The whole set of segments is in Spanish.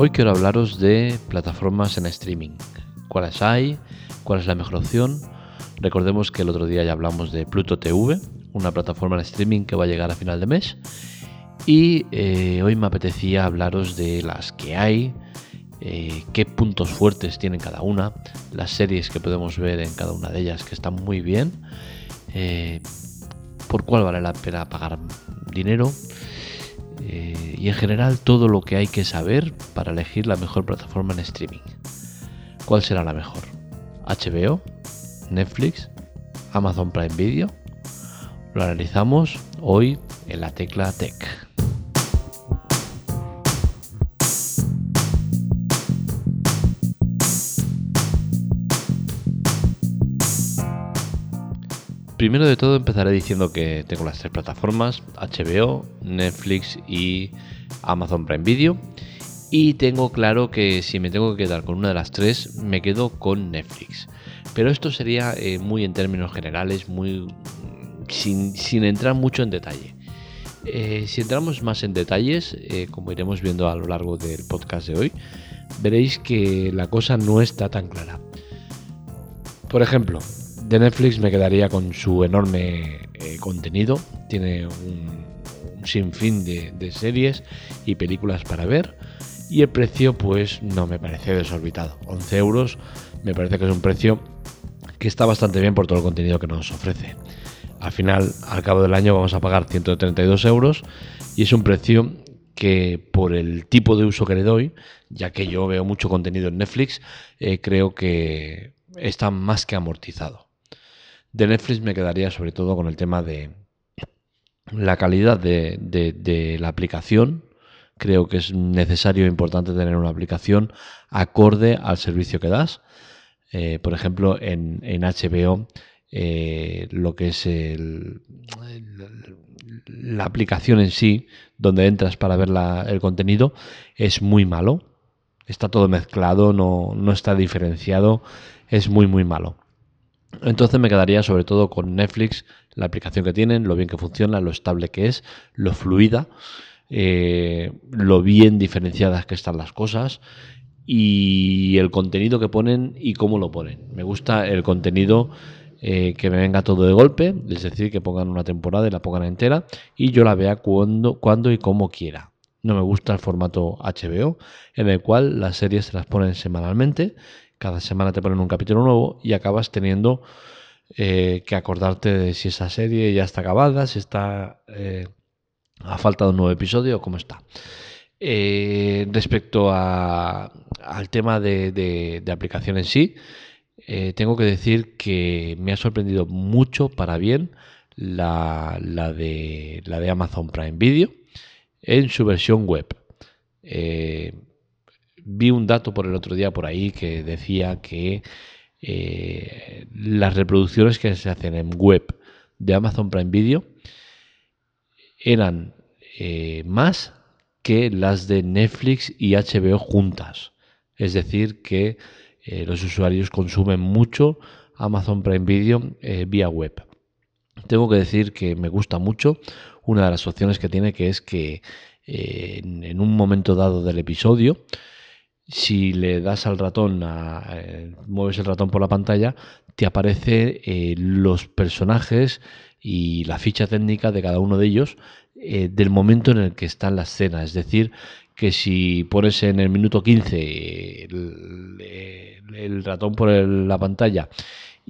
Hoy quiero hablaros de plataformas en streaming. ¿Cuáles hay? ¿Cuál es la mejor opción? Recordemos que el otro día ya hablamos de Pluto TV, una plataforma en streaming que va a llegar a final de mes. Y eh, hoy me apetecía hablaros de las que hay, eh, qué puntos fuertes tienen cada una, las series que podemos ver en cada una de ellas que están muy bien, eh, por cuál vale la pena pagar dinero eh, y en general todo lo que hay que saber para elegir la mejor plataforma en streaming. ¿Cuál será la mejor? ¿HBO? ¿Netflix? ¿Amazon Prime Video? Lo analizamos hoy en la tecla Tech. Primero de todo empezaré diciendo que tengo las tres plataformas, HBO, Netflix y Amazon Prime Video. Y tengo claro que si me tengo que quedar con una de las tres, me quedo con Netflix. Pero esto sería eh, muy en términos generales, muy sin, entrar mucho en detalle. Eh, si entramos más en detalles, eh, como iremos viendo a lo largo del podcast de hoy, veréis que la cosa no está tan clara. Por ejemplo, de Netflix me quedaría con su enorme eh, contenido. Tiene un, sinfín de, series y películas para ver. Y el precio, pues no me parece desorbitado. 11 euros me parece que es un precio que está bastante bien por todo el contenido que nos ofrece. Al final, al cabo del año, vamos a pagar 132 euros y es un precio que por el tipo de uso que le doy, ya que yo veo mucho contenido en Netflix, eh, creo que está más que amortizado. De Netflix me quedaría sobre todo con el tema de la calidad de, la aplicación. Creo que es necesario e importante tener una aplicación acorde al servicio que das. Eh, por ejemplo, en, HBO, eh, lo que es la aplicación en sí, donde entras para ver el contenido, es muy malo. Está todo mezclado, no, no está diferenciado, es muy, muy malo. Entonces me quedaría sobre todo con Netflix, la aplicación que tienen, lo bien que funciona, lo estable que es, lo fluida, eh, lo bien diferenciadas que están las cosas y el contenido que ponen y cómo lo ponen. Me gusta el contenido eh, que me venga todo de golpe, es decir, que pongan una temporada y la pongan entera y yo la vea cuando, cuando y como quiera. No me gusta el formato HBO, en el cual las series se las ponen semanalmente cada semana te ponen un capítulo nuevo y acabas teniendo eh, que acordarte de si esa serie ya está acabada, si está eh, a falta de un nuevo episodio o cómo está. Eh, respecto al tema de, aplicación en sí, tengo que decir que me ha sorprendido mucho para bien la, de, la de Amazon Prime Video en su versión web vi un dato por el otro día por ahí que decía que eh, las reproducciones que se hacen en web de Amazon Prime Video eran eh, más que las de Netflix y HBO juntas. Es decir, que eh, los usuarios consumen mucho Amazon Prime Video vía web. Tengo que decir que me gusta mucho una de las opciones que tiene, que es que en un momento dado del episodio, si le das al ratón, eh, mueves el ratón por la pantalla, te aparece eh, los personajes y la ficha técnica de cada uno de ellos eh, del momento en el que está en la escena. Es decir, que si pones en el minuto 15 el, ratón por la pantalla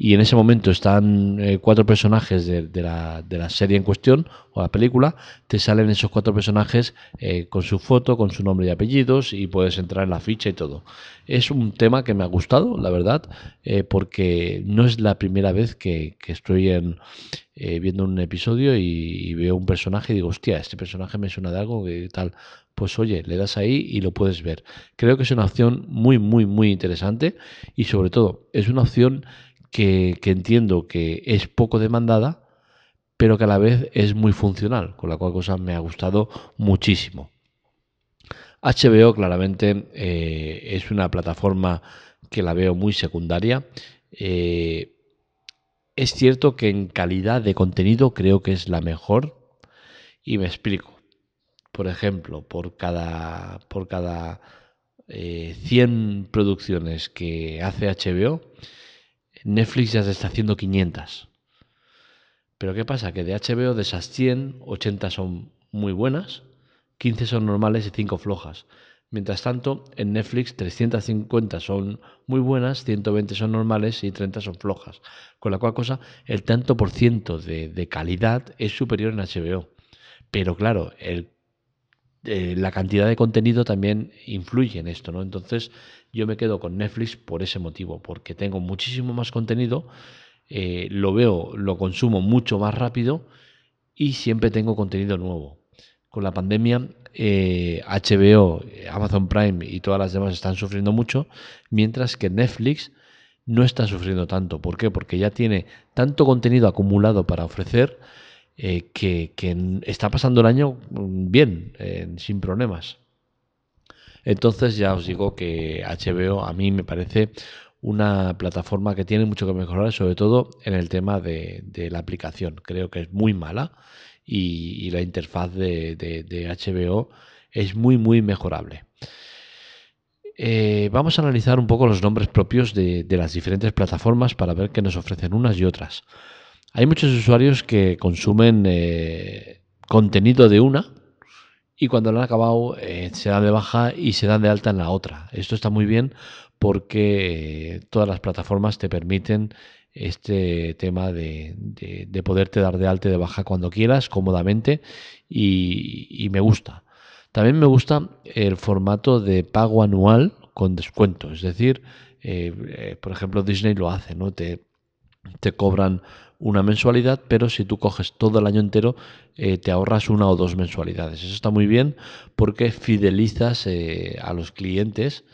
y en ese momento están eh, cuatro personajes de, la, de, la, serie en cuestión o la película, te salen esos cuatro personajes eh, con su foto, con su nombre y apellidos y puedes entrar en la ficha y todo. Es un tema que me ha gustado, la verdad, eh, porque no es la primera vez que, estoy en, viendo un episodio y, veo un personaje y digo, hostia, este personaje me suena de algo y tal. Pues oye, le das ahí y lo puedes ver. Creo que es una opción muy, muy, muy interesante y sobre todo es una opción que, entiendo que es poco demandada, pero que a la vez es muy funcional, con la cual cosa me ha gustado muchísimo. HBO claramente eh, es una plataforma que la veo muy secundaria. Eh, es cierto que en calidad de contenido creo que es la mejor y me explico. Por ejemplo, por cada, por cada 100 eh, producciones que hace HBO, Netflix ya se está haciendo 500. Pero ¿qué pasa? Que de HBO, de esas 100, 80 son muy buenas, 15 son normales y 5 flojas. Mientras tanto, en Netflix 350 son muy buenas, 120 son normales y 30 son flojas. Con la cual cosa, el tanto por ciento de, calidad es superior en HBO. Pero claro, el, eh, la cantidad de contenido también influye en esto, ¿no? Entonces yo me quedo con Netflix por ese motivo, porque tengo muchísimo más contenido, eh, lo veo, lo consumo mucho más rápido y siempre tengo contenido nuevo. Con la pandemia, HBO, eh, Amazon Prime y todas las demás están sufriendo mucho, mientras que Netflix no está sufriendo tanto. ¿Por qué? Porque ya tiene tanto contenido acumulado para ofrecer eh, que, está pasando el año mm, bien, sin problemas. Entonces ya os digo que HBO a mí me parece una plataforma que tiene mucho que mejorar, sobre todo en el tema de la aplicación. Creo que es muy mala y, la interfaz de, HBO es muy, muy mejorable. Eh, vamos a analizar un poco los nombres propios de, las diferentes plataformas para ver qué nos ofrecen unas y otras. Hay muchos usuarios que consumen eh, contenido de una y cuando lo han acabado eh, se dan de baja y se dan de alta en la otra. Esto está muy bien porque todas las plataformas te permiten este tema de, de, poderte dar de alta de baja cuando quieras, cómodamente, y, me gusta. También me gusta el formato de pago anual con descuento, es decir, eh, eh, por ejemplo Disney lo hace, ¿no? Te, te cobran una mensualidad, pero si tú coges todo el año entero, eh, te ahorras una o dos mensualidades. Eso está muy bien porque fidelizas a los clientes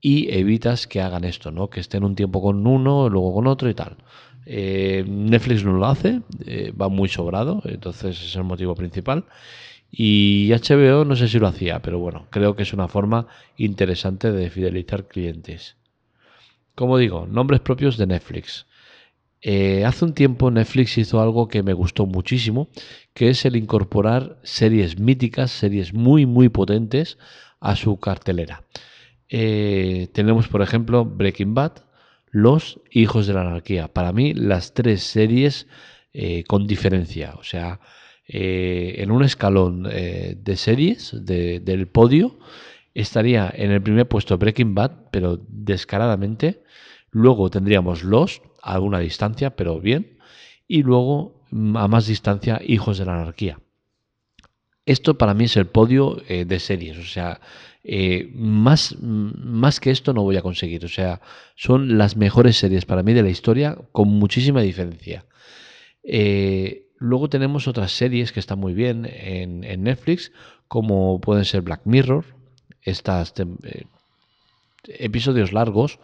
y evitas que hagan esto, ¿no? Que estén un tiempo con uno, luego con otro y tal. Eh, Netflix no lo hace, eh, va muy sobrado, entonces es el motivo principal. Y HBO no sé si lo hacía, pero bueno, creo que es una forma interesante de fidelizar clientes. Como digo, nombres propios de Netflix. Eh, hace un tiempo Netflix hizo algo que me gustó muchísimo, que es el incorporar series míticas, series muy, muy potentes a su cartelera. Eh, tenemos, por ejemplo, Breaking Bad, Los Hijos de la Anarquía. Para mí, las tres series eh, con diferencia. O sea, en un escalón de series del podio estaría en el primer puesto Breaking Bad, pero descaradamente. Luego tendríamos Los, a una distancia, pero bien. Y luego, mm, a más distancia, Hijos de la Anarquía. Esto para mí es el podio de series. O sea, eh, más, más que esto no voy a conseguir. O sea, son las mejores series para mí de la historia con muchísima diferencia. Eh, luego tenemos otras series que están muy bien en, Netflix, como pueden ser Black Mirror, estas eh, episodios largos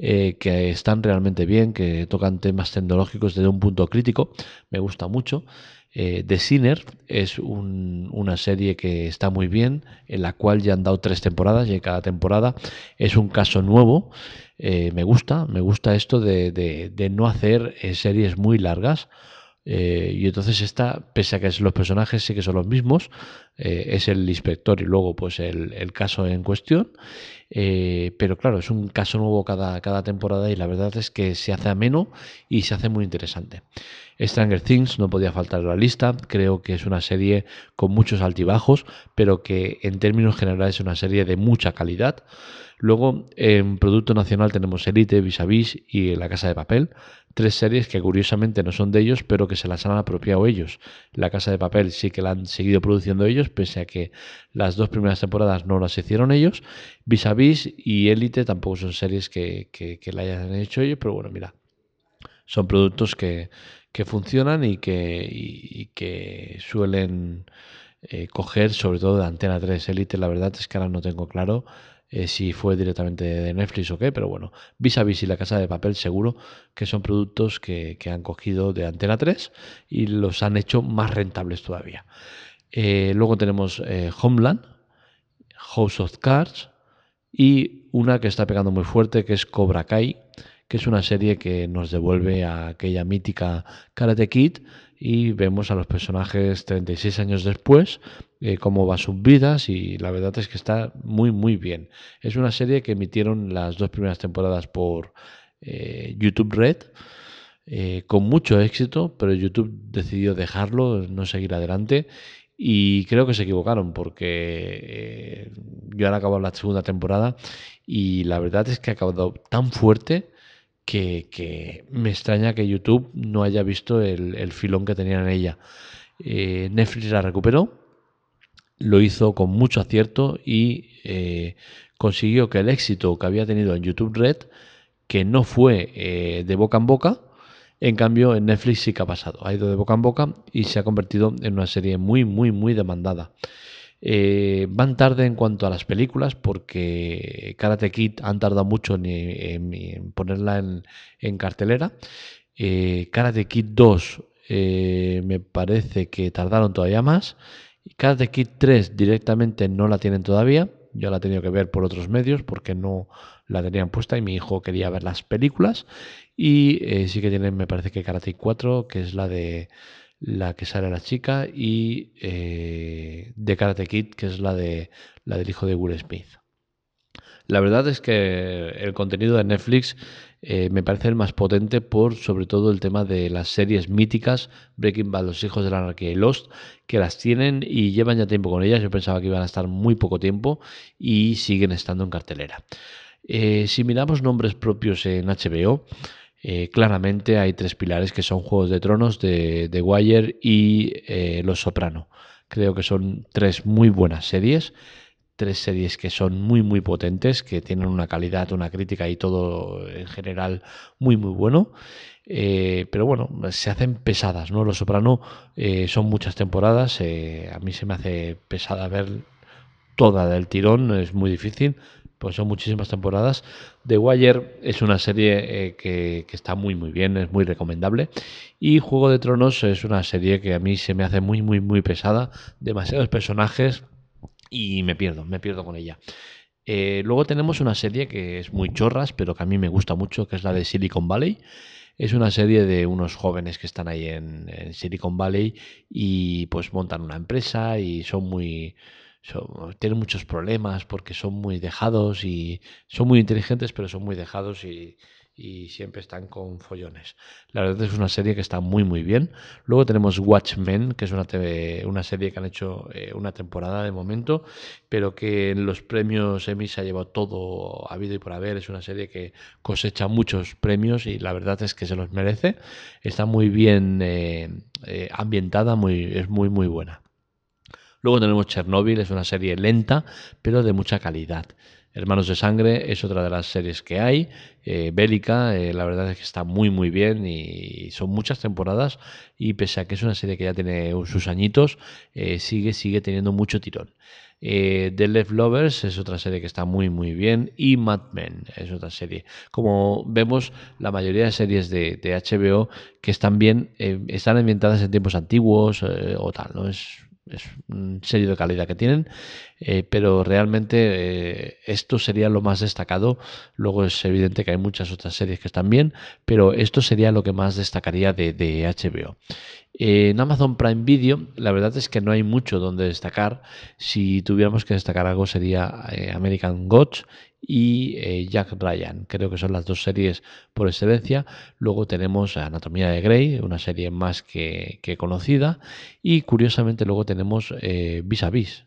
que están realmente bien, que tocan temas tecnológicos desde un punto crítico, me gusta mucho. Eh, The Sinner es una serie que está muy bien, en la cual ya han dado tres temporadas y cada temporada es un caso nuevo. Eh, me gusta, me gusta esto de, no hacer eh, series muy largas. Y entonces esta, pese a que los personajes sí que son los mismos, es el inspector y luego pues el, caso en cuestión. pero claro, es un caso nuevo cada, cada temporada y la verdad es que se hace ameno y se hace muy interesante. Stranger Things no podía faltar en la lista, creo que es una serie con muchos altibajos, pero que en términos generales es una serie de mucha calidad. Luego, en Producto Nacional tenemos Elite, Vis a Vis y La Casa de Papel, tres series que curiosamente no son de ellos, pero que se las han apropiado ellos. La Casa de Papel sí que la han seguido produciendo ellos, pese a que las dos primeras temporadas no las hicieron ellos. Vis a Vis y Elite tampoco son series que, que la hayan hecho ellos, pero bueno, mira, son productos que, que funcionan y que, suelen eh, coger sobre todo de Antena 3 Elite. La verdad es que ahora no tengo claro eh, si fue directamente de Netflix o qué, pero bueno, Vis a Vis y La Casa de Papel seguro que son productos que, han cogido de Antena 3 y los han hecho más rentables todavía. Eh, luego tenemos Homeland, House of Cards y una que está pegando muy fuerte que es Cobra Kai que es una serie que nos devuelve a aquella mítica Karate Kid y vemos a los personajes 36 años después, eh, cómo va sus vidas y la verdad es que está muy muy bien. Es una serie que emitieron las dos primeras temporadas por eh, YouTube Red. Eh, con mucho éxito, pero YouTube decidió dejarlo, no seguir adelante y creo que se equivocaron porque yo ahora acabo la segunda temporada y la verdad es que ha acabado tan fuerte que, me extraña que YouTube no haya visto el, filón que tenía en ella. Eh, Netflix la recuperó, lo hizo con mucho acierto y eh, consiguió que el éxito que había tenido en YouTube Red, que no fue eh, de boca en boca, en cambio en Netflix sí que ha pasado, ha ido de boca en boca y se ha convertido en una serie muy, muy, muy demandada. Eh, van tarde en cuanto a las películas porque Karate Kid han tardado mucho en, ponerla en, cartelera. Eh, Karate Kid 2 eh, me parece que tardaron todavía más. Karate Kid 3 directamente no la tienen todavía. Yo la he tenido que ver por otros medios porque no la tenían puesta y mi hijo quería ver las películas. Y sí que tienen, me parece que Karate Kid 4, que es la de la que sale la chica, y eh, de Karate Kid, que es la, de, la del hijo de Will Smith. La verdad es que el contenido de Netflix eh, me parece el más potente por sobre todo el tema de las series míticas, Breaking Bad, Los Hijos de la Anarquía y Lost, que las tienen y llevan ya tiempo con ellas. Yo pensaba que iban a estar muy poco tiempo y siguen estando en cartelera. Eh, si miramos nombres propios en HBO, eh, claramente hay tres pilares que son Juegos de Tronos, de, The Wire y eh, Los Soprano. Creo que son tres muy buenas series, tres series que son muy muy potentes, que tienen una calidad, una crítica y todo en general muy muy bueno. Eh, pero bueno, se hacen pesadas, ¿no? Los Soprano son muchas temporadas, a mí se me hace pesada ver toda del tirón, es muy difícil, pues son muchísimas temporadas. The Wire es una serie eh, que, está muy muy bien, es muy recomendable. Y Juego de Tronos es una serie que a mí se me hace muy muy muy pesada, demasiados personajes y me pierdo, me pierdo con ella. Eh, luego tenemos una serie que es muy chorras, pero que a mí me gusta mucho, que es la de Silicon Valley. Es una serie de unos jóvenes que están ahí en, en Silicon Valley y pues montan una empresa y son muy tienen muchos problemas porque son muy dejados y son muy inteligentes, pero son muy dejados y, siempre están con follones. La verdad es una serie que está muy muy bien. Luego tenemos Watchmen, que es una, una serie que han hecho eh, una temporada de momento, pero que en los premios Emmy se ha llevado todo habido y por haber. Es una serie que cosecha muchos premios y la verdad es que se los merece. Está muy bien eh, eh, ambientada, muy, es muy muy buena. Luego tenemos Chernobyl, es una serie lenta, pero de mucha calidad. Hermanos de Sangre es otra de las series que hay, eh, bélica, eh, la verdad es que está muy muy bien y son muchas temporadas y pese a que es una serie que ya tiene sus añitos, eh, sigue, sigue teniendo mucho tirón. The Left Lovers es otra serie que está muy muy bien y Mad Men es otra serie. Como vemos, la mayoría de series de, de HBO que están bien, están ambientadas en tiempos antiguos o tal, ¿no? Es es un serie de calidad que tienen, eh, pero realmente eh, esto sería lo más destacado. Luego es evidente que hay muchas otras series que están bien, pero esto sería lo que más destacaría de, de HBO. en Amazon Prime Video, la verdad es que no hay mucho donde destacar. Si tuviéramos que destacar algo sería eh, American Gods y eh, Jack Ryan. Creo que son las dos series por excelencia. Luego tenemos Anatomía de Grey, una serie más que, conocida. Y curiosamente luego tenemos eh, Vis a Vis.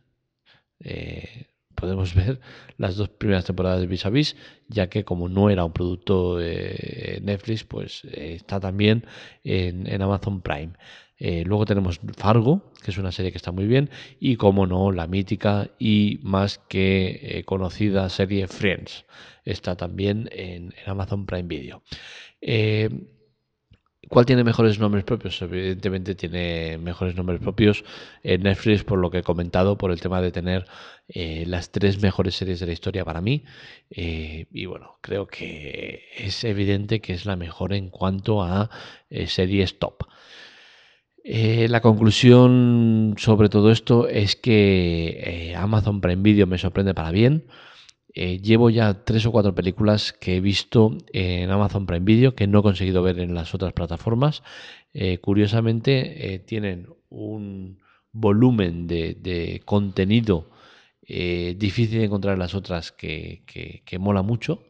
Eh, podemos ver las dos primeras temporadas de Vis a Vis, ya que como no era un producto de Netflix, pues está también en Amazon Prime. Eh, luego tenemos Fargo, que es una serie que está muy bien, y como no, la mítica y más que eh, conocida serie Friends. Está también en, Amazon Prime Video. Eh, ¿Cuál tiene mejores nombres propios? Evidentemente tiene mejores nombres propios en Netflix, por lo que he comentado, por el tema de tener las tres mejores series de la historia para mí. y bueno, creo que es evidente que es la mejor en cuanto a series top. Eh, la conclusión sobre todo esto es que eh, Amazon Prime Video me sorprende para bien. eh, llevo ya tres o cuatro películas que he visto en Amazon Prime Video que no he conseguido ver en las otras plataformas. Eh, curiosamente, tienen un volumen de, contenido difícil de encontrar en las otras que, que mola mucho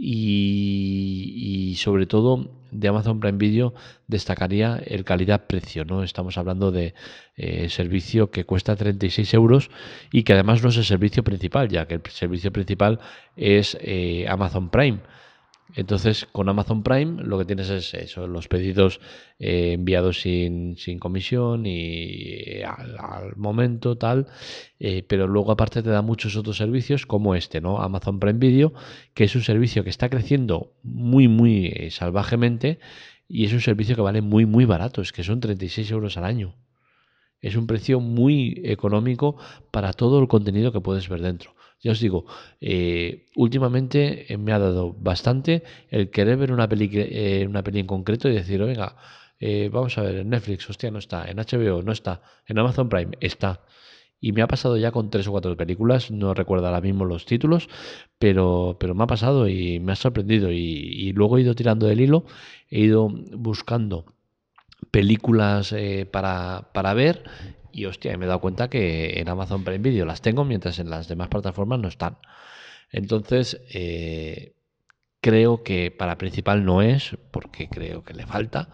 y, sobre todo de Amazon Prime Video destacaría el calidad-precio, ¿no? Estamos hablando de eh, servicio que cuesta 36 euros y que además no es el servicio principal, ya que el servicio principal es eh, Amazon Prime. Entonces, con Amazon Prime lo que tienes es eso, los pedidos eh, enviados sin, comisión y al, momento tal, eh, pero luego aparte te da muchos otros servicios como este, ¿no? Amazon Prime Video, que es un servicio que está creciendo muy, muy eh, salvajemente y es un servicio que vale muy, muy barato, es que son 36 euros al año. Es un precio muy económico para todo el contenido que puedes ver dentro. Ya os digo, eh, últimamente eh, me ha dado bastante el querer ver una peli, eh, una peli en concreto y decir, venga, vamos a ver, en Netflix, hostia, no está, en HBO no está, en Amazon Prime está. Y me ha pasado ya con tres o cuatro películas, no recuerdo ahora mismo los títulos, pero, pero me ha pasado y me ha sorprendido. Y, luego he ido tirando del hilo, he ido buscando películas para, para ver y hostia, me he dado cuenta que en Amazon Prime Video las tengo, mientras en las demás plataformas no están. Entonces, eh, creo que para principal no es, porque creo que le falta,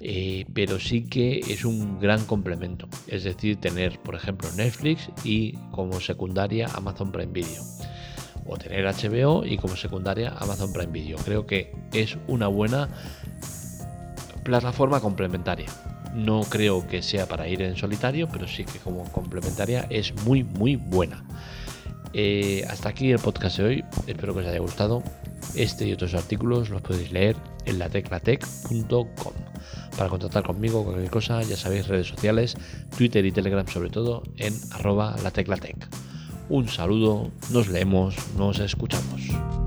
eh, pero sí que es un gran complemento. Es decir, tener, por ejemplo, Netflix y como secundaria Amazon Prime Video. O tener HBO y como secundaria Amazon Prime Video. Creo que es una buena plataforma complementaria. No creo que sea para ir en solitario, pero sí que como complementaria es muy, muy buena. Eh, hasta aquí el podcast de hoy. Espero que os haya gustado. Este y otros artículos los podéis leer en lateclatec.com. Para contactar conmigo, cualquier cosa, ya sabéis, redes sociales, Twitter y Telegram sobre todo, en arroba lateclatec. Un saludo, nos leemos, nos escuchamos.